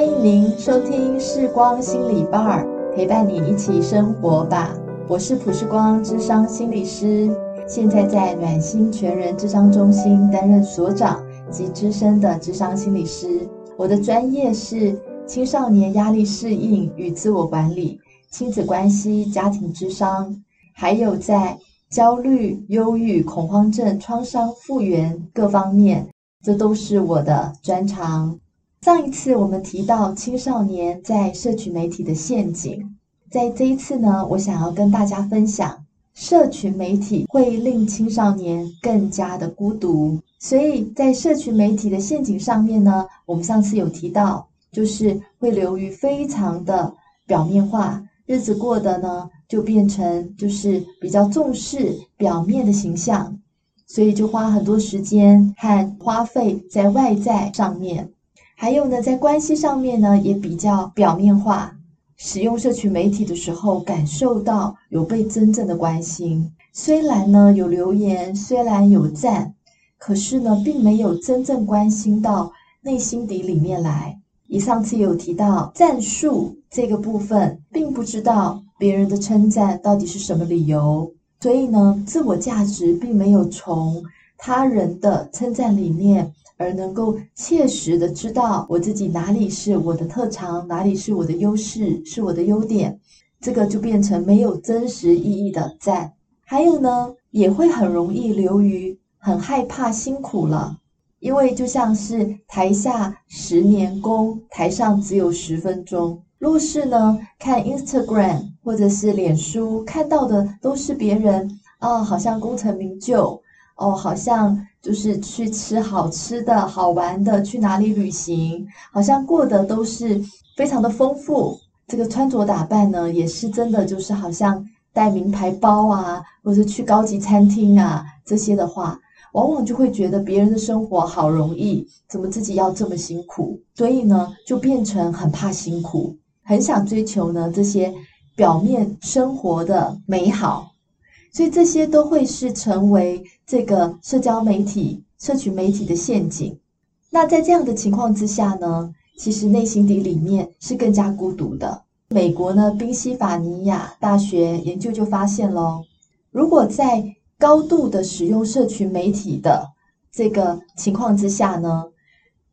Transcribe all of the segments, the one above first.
欢迎您收听视光心理伴儿，陪伴你一起生活吧。我是普世光智商心理师，现在在暖心全人智商中心担任所长及资深的智商心理师。我的专业是青少年压力适应与自我管理、亲子关系、家庭智商，还有在焦虑、忧郁、恐慌症、创伤复原各方面，这都是我的专长。上一次我们提到青少年在社群媒体的陷阱，在这一次呢，我想要跟大家分享，社群媒体会令青少年更加的孤独。所以在社群媒体的陷阱上面呢，我们上次有提到，就是会流于非常的表面化，日子过得呢就变成就是比较重视表面的形象，所以就花很多时间和花费在外在上面。还有呢，在关系上面呢，也比较表面化。使用社群媒体的时候，感受到有被真正的关心。虽然呢有留言，虽然有赞，可是呢，并没有真正关心到内心底里面来。以上次有提到赞数这个部分，并不知道别人的称赞到底是什么理由，所以呢，自我价值并没有从他人的称赞里面。而能够切实的知道我自己哪里是我的特长，哪里是我的优势，是我的优点，这个就变成没有真实意义的赞。还有呢，也会很容易流于很害怕辛苦了，因为就像是台下十年功，台上只有十分钟。若是呢，看 Instagram 或者是脸书看到的都是别人啊，好像功成名就。哦，好像就是去吃好吃的、好玩的，去哪里旅行，好像过得都是非常的丰富。这个穿着打扮呢，也是真的，就是好像带名牌包啊，或者去高级餐厅啊，这些的话，往往就会觉得别人的生活好容易，怎么自己要这么辛苦？所以呢，就变成很怕辛苦，很想追求呢这些表面生活的美好。所以这些都会是成为这个社交媒体、社群媒体的陷阱。那在这样的情况之下呢，其实内心底里面是更加孤独的。美国呢，宾夕法尼亚大学研究就发现喽，如果在高度的使用社群媒体的这个情况之下呢，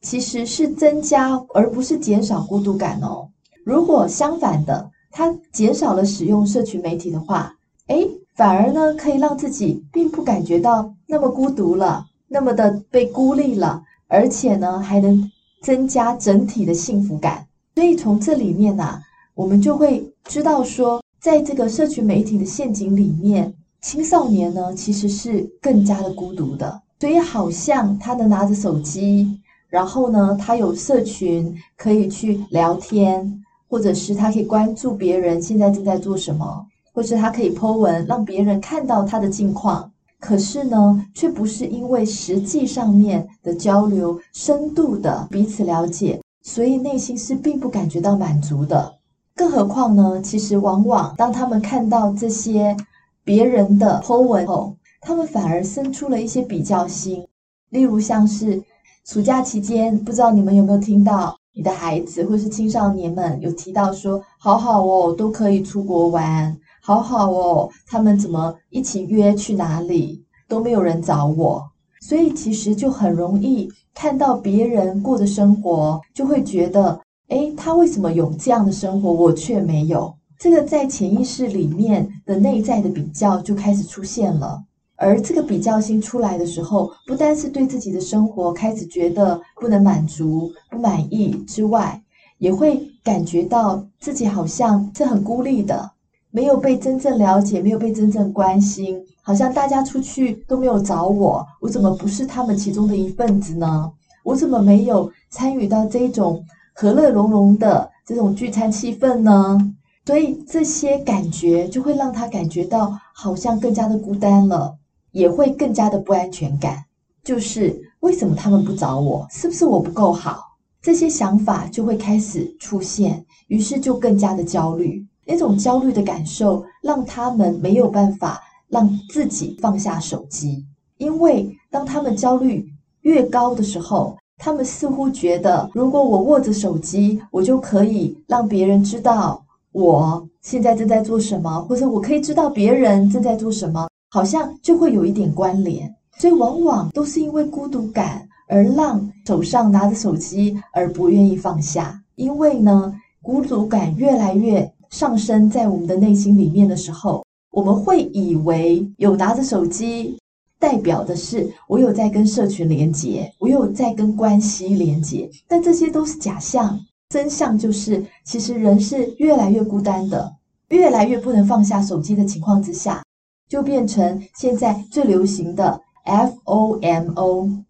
其实是增加而不是减少孤独感哦。如果相反的，它减少了使用社群媒体的话，诶。反而呢，可以让自己并不感觉到那么孤独了，那么的被孤立了，而且呢，还能增加整体的幸福感。所以从这里面呢，我们就会知道说，在这个社群媒体的陷阱里面，青少年呢其实是更加的孤独的。所以好像他能拿着手机，然后呢，他有社群可以去聊天，或者是他可以关注别人现在正在做什么。或是他可以 po 文，让别人看到他的近况，可是呢，却不是因为实际上面的交流、深度的彼此了解，所以内心是并不感觉到满足的。更何况呢，其实往往当他们看到这些别人的 po 文后，他们反而生出了一些比较心。例如像是暑假期间，不知道你们有没有听到你的孩子或是青少年们有提到说，好好哦，都可以出国玩。好好哦，他们怎么一起约去哪里都没有人找我，所以其实就很容易看到别人过的生活，就会觉得，诶，他为什么有这样的生活，我却没有？这个在潜意识里面的内在的比较就开始出现了，而这个比较心出来的时候，不单是对自己的生活开始觉得不能满足、不满意之外，也会感觉到自己好像是很孤立的。没有被真正了解，没有被真正关心，好像大家出去都没有找我，我怎么不是他们其中的一份子呢？我怎么没有参与到这种和乐融融的这种聚餐气氛呢？所以这些感觉就会让他感觉到好像更加的孤单了，也会更加的不安全感。就是为什么他们不找我？是不是我不够好？这些想法就会开始出现，于是就更加的焦虑。那种焦虑的感受，让他们没有办法让自己放下手机，因为当他们焦虑越高的时候，他们似乎觉得，如果我握着手机，我就可以让别人知道我现在正在做什么，或者我可以知道别人正在做什么，好像就会有一点关联。所以往往都是因为孤独感而让手上拿着手机而不愿意放下。因为呢，孤独感越来越上升在我们的内心里面的时候，我们会以为有拿着手机代表的是我有在跟社群连接，我有在跟关系连接，但这些都是假象。真相就是，其实人是越来越孤单的，越来越不能放下手机的情况之下，就变成现在最流行的。FOMO，Fear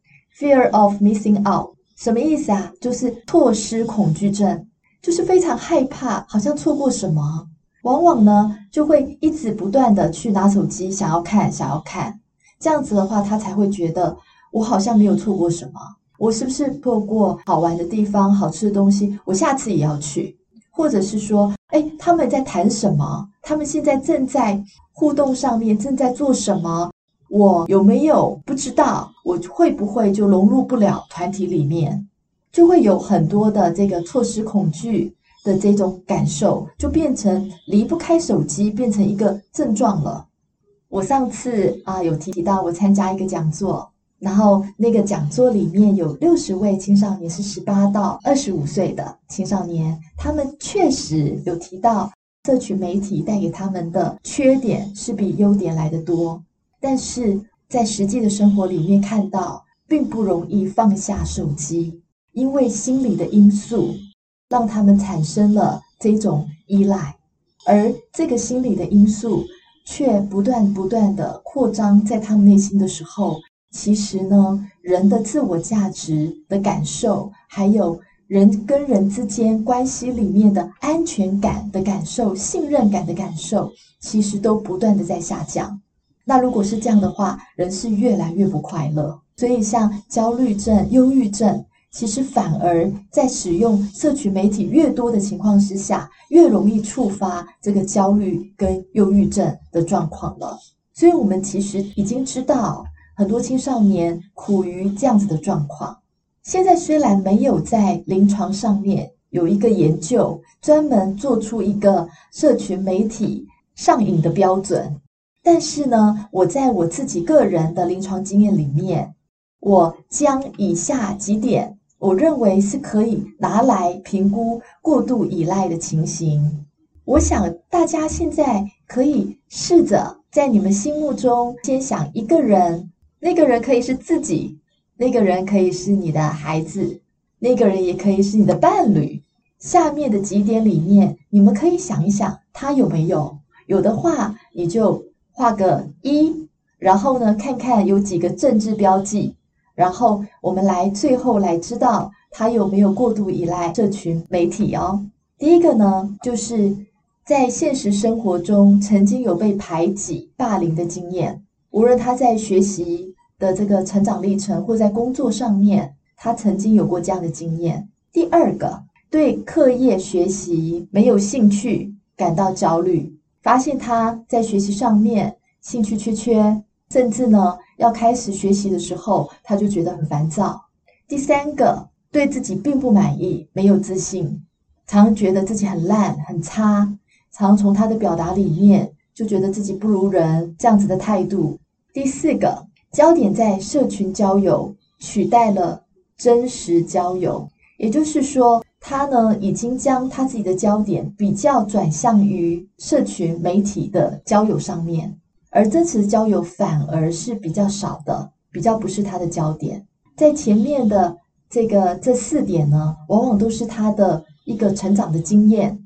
of Missing Out，什么意思啊？就是错失恐惧症，就是非常害怕，好像错过什么。往往呢，就会一直不断的去拿手机，想要看，想要看。这样子的话，他才会觉得我好像没有错过什么。我是不是错过好玩的地方、好吃的东西？我下次也要去。或者是说，哎，他们在谈什么？他们现在正在互动上面，正在做什么？我有没有不知道？我会不会就融入不了团体里面？就会有很多的这个错失恐惧的这种感受，就变成离不开手机，变成一个症状了。我上次啊有提到，我参加一个讲座，然后那个讲座里面有六十位青少年，是十八到二十五岁的青少年，他们确实有提到，社群媒体带给他们的缺点是比优点来得多。但是在实际的生活里面看到，并不容易放下手机，因为心理的因素让他们产生了这种依赖，而这个心理的因素却不断不断地扩张在他们内心的时候，其实呢，人的自我价值的感受，还有人跟人之间关系里面的安全感的感受、信任感的感受，其实都不断地在下降。那如果是这样的话，人是越来越不快乐。所以，像焦虑症、忧郁症，其实反而在使用社群媒体越多的情况之下，越容易触发这个焦虑跟忧郁症的状况了。所以，我们其实已经知道很多青少年苦于这样子的状况。现在虽然没有在临床上面有一个研究，专门做出一个社群媒体上瘾的标准。但是呢，我在我自己个人的临床经验里面，我将以下几点，我认为是可以拿来评估过度依赖的情形。我想大家现在可以试着在你们心目中先想一个人，那个人可以是自己，那个人可以是你的孩子，那个人也可以是你的伴侣。下面的几点里面，你们可以想一想，他有没有？有的话，你就。画个一，然后呢，看看有几个政治标记，然后我们来最后来知道他有没有过度依赖社群媒体哦。第一个呢，就是在现实生活中曾经有被排挤、霸凌的经验，无论他在学习的这个成长历程，或在工作上面，他曾经有过这样的经验。第二个，对课业学习没有兴趣，感到焦虑。发现他在学习上面兴趣缺缺，甚至呢要开始学习的时候，他就觉得很烦躁。第三个，对自己并不满意，没有自信，常觉得自己很烂很差，常从他的表达里面就觉得自己不如人，这样子的态度。第四个，焦点在社群交友，取代了真实交友，也就是说。他呢，已经将他自己的焦点比较转向于社群媒体的交友上面，而真实交友反而是比较少的，比较不是他的焦点。在前面的这个这四点呢，往往都是他的一个成长的经验，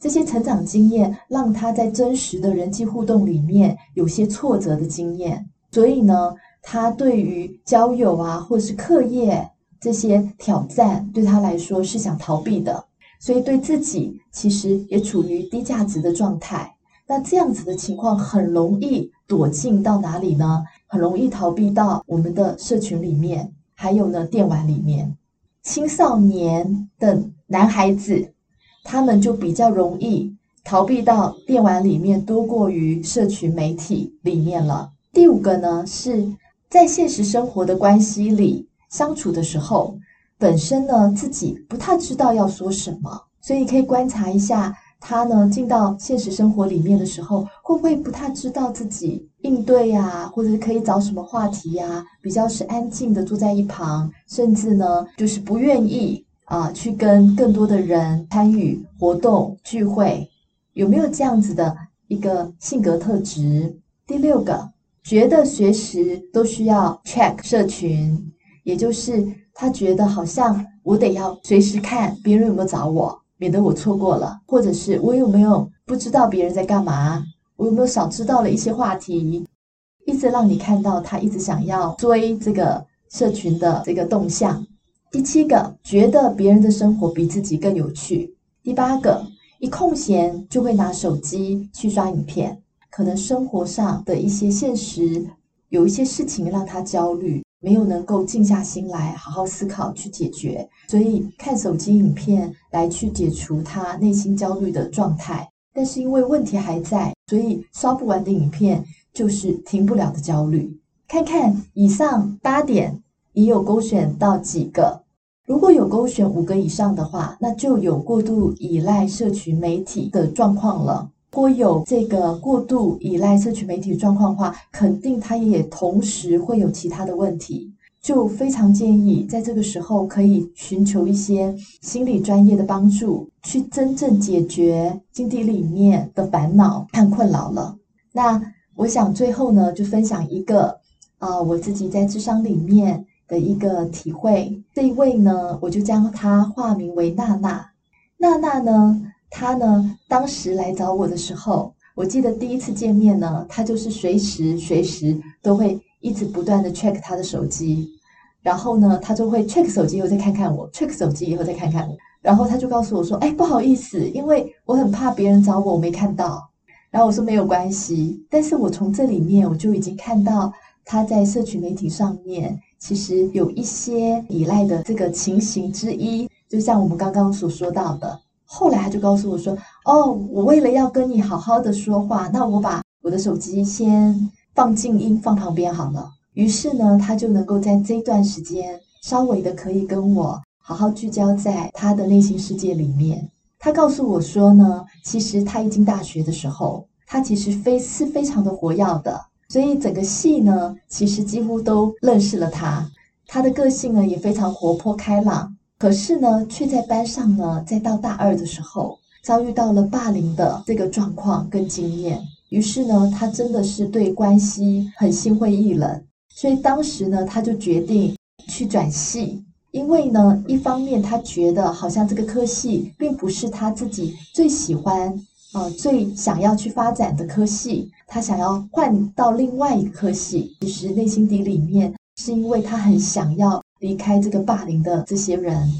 这些成长经验让他在真实的人际互动里面有些挫折的经验，所以呢，他对于交友啊，或是课业。这些挑战对他来说是想逃避的，所以对自己其实也处于低价值的状态。那这样子的情况很容易躲进到哪里呢？很容易逃避到我们的社群里面，还有呢，电玩里面。青少年的男孩子，他们就比较容易逃避到电玩里面，多过于社群媒体里面了。第五个呢，是在现实生活的关系里。相处的时候，本身呢自己不太知道要说什么，所以可以观察一下他呢进到现实生活里面的时候，会不会不太知道自己应对呀，或者是可以找什么话题呀？比较是安静的坐在一旁，甚至呢就是不愿意啊去跟更多的人参与活动聚会，有没有这样子的一个性格特质？第六个，觉得随时都需要 check 社群，也就是。他觉得好像我得要随时看别人有没有找我，免得我错过了，或者是我有没有不知道别人在干嘛，我有没有少知道了一些话题，一直让你看到他一直想要追这个社群的这个动向。第七个，觉得别人的生活比自己更有趣。第八个，一空闲就会拿手机去刷影片，可能生活上的一些现实有一些事情让他焦虑。没有能够静下心来好好思考去解决，所以看手机影片来去解除他内心焦虑的状态。但是因为问题还在，所以刷不完的影片就是停不了的焦虑。看看以上八点，已有勾选到几个？如果有勾选五个以上的话，那就有过度依赖社群媒体的状况了。如果有这个过度依赖社群媒体的状况的话，肯定他也同时会有其他的问题，就非常建议在这个时候可以寻求一些心理专业的帮助，去真正解决心底里面的烦恼和困扰了。那我想最后呢，就分享一个啊、我自己在智商里面的一个体会。这一位呢，我就将他化名为娜娜。娜娜呢，他呢，当时来找我的时候，我记得第一次见面呢，他就是随时随时都会一直不断的 check 他的手机，然后呢，他就会 check 手机以后再看看我，check 手机以后再看看我，然后他就告诉我说：“哎，不好意思，因为我很怕别人找我，我没看到。”然后我说：“没有关系。”但是我从这里面我就已经看到他在社群媒体上面其实有一些依赖的这个情形之一，就像我们刚刚所说到的。后来他就告诉我说：“哦，我为了要跟你好好的说话，那我把我的手机先放静音，放旁边好了。”于是呢，他就能够在这段时间稍微的可以跟我好好聚焦在他的内心世界里面。他告诉我说呢，其实他一进大学的时候，他其实非是非常的活跃的，所以整个系呢，其实几乎都认识了他。他的个性呢，也非常活泼开朗。可是呢，却在班上呢，在到大二的时候，遭遇到了霸凌的这个状况跟经验。于是呢，他真的是对关系很心灰意冷。所以当时呢，他就决定去转系，因为呢，一方面他觉得好像这个科系并不是他自己最喜欢啊、最想要去发展的科系，他想要换到另外一个科系。其实内心底里面是因为他很想要。离开这个霸凌的这些人，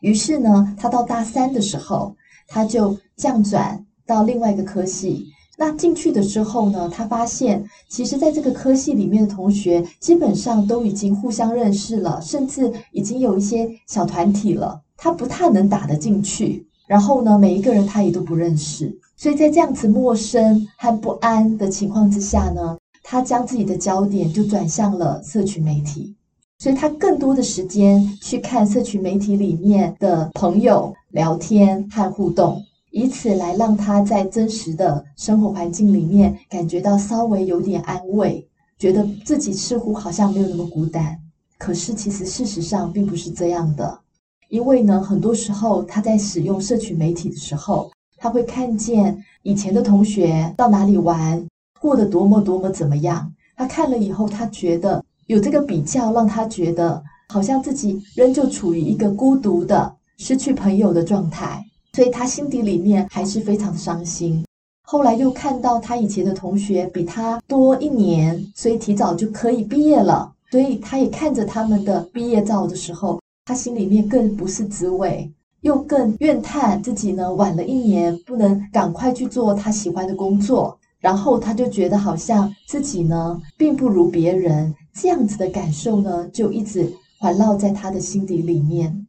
于是呢，他到大三的时候，他就降转到另外一个科系。那进去的时候呢，他发现，其实在这个科系里面的同学，基本上都已经互相认识了，甚至已经有一些小团体了。他不太能打得进去，然后呢，每一个人他也都不认识。所以在这样子陌生和不安的情况之下呢，他将自己的焦点就转向了社群媒体。所以他更多的时间去看社群媒体里面的朋友聊天和互动，以此来让他在真实的生活环境里面感觉到稍微有点安慰，觉得自己似乎好像没有那么孤单。可是其实事实上并不是这样的，因为呢，很多时候他在使用社群媒体的时候，他会看见以前的同学到哪里玩，过得多么多么怎么样。他看了以后，他觉得。有这个比较，让他觉得好像自己仍旧处于一个孤独的、失去朋友的状态，所以他心底里面还是非常伤心。后来又看到他以前的同学比他多一年，所以提早就可以毕业了，所以他也看着他们的毕业照的时候，他心里面更不是滋味，又更怨叹自己呢晚了一年，不能赶快去做他喜欢的工作，然后他就觉得好像自己呢并不如别人。这样子的感受呢，就一直环绕在他的心底里面。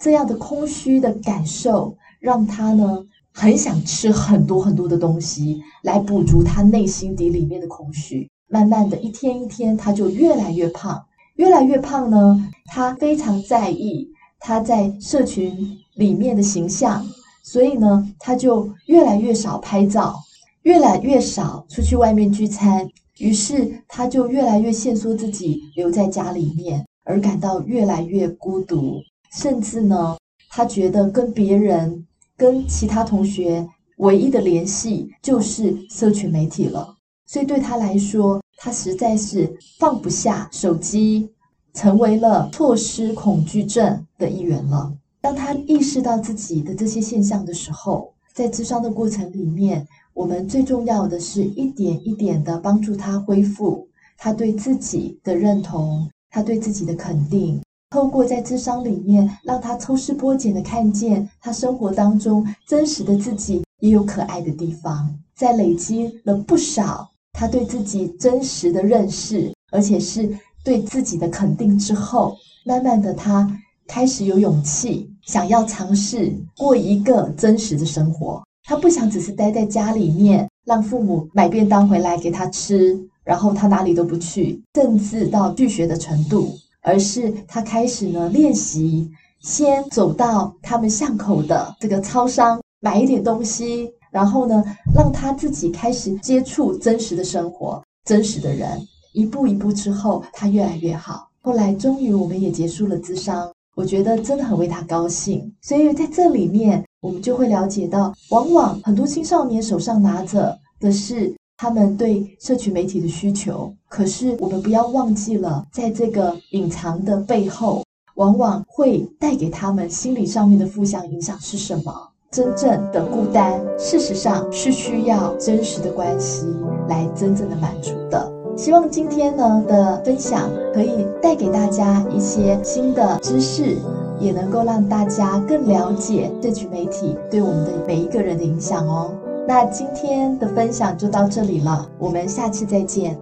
这样的空虚的感受，让他呢很想吃很多很多的东西，来补足他内心底里面的空虚。慢慢的一天一天，他就越来越胖，越来越胖呢。他非常在意他在社群里面的形象，所以呢，他就越来越少拍照，越来越少出去外面聚餐，于是他就越来越限缩自己，留在家里面，而感到越来越孤独，甚至呢，他觉得跟别人、跟其他同学唯一的联系就是社群媒体了。所以对他来说，他实在是放不下手机，成为了错失恐惧症的一员了。当他意识到自己的这些现象的时候，在咨商的过程里面，我们最重要的是一点一点的帮助他恢复他对自己的认同，他对自己的肯定。透过在智商里面，让他抽丝剥茧的看见他生活当中真实的自己也有可爱的地方，在累积了不少。他对自己真实的认识，而且是对自己的肯定之后，慢慢的他开始有勇气，想要尝试过一个真实的生活。他不想只是待在家里面，让父母买便当回来给他吃，然后他哪里都不去，甚至到拒绝的程度，而是他开始呢练习，先走到他们巷口的这个超商买一点东西。然后呢，让他自己开始接触真实的生活、真实的人，一步一步之后，他越来越好。后来终于我们也结束了咨商，我觉得真的很为他高兴。所以在这里面，我们就会了解到，往往很多青少年手上拿着的是他们对社群媒体的需求，可是我们不要忘记了，在这个隐藏的背后，往往会带给他们心理上面的负向影响是什么？真正的孤单，事实上是需要真实的关系来真正的满足的。希望今天呢的分享可以带给大家一些新的知识，也能够让大家更了解社群媒体对我们的每一个人的影响哦。那今天的分享就到这里了，我们下次再见。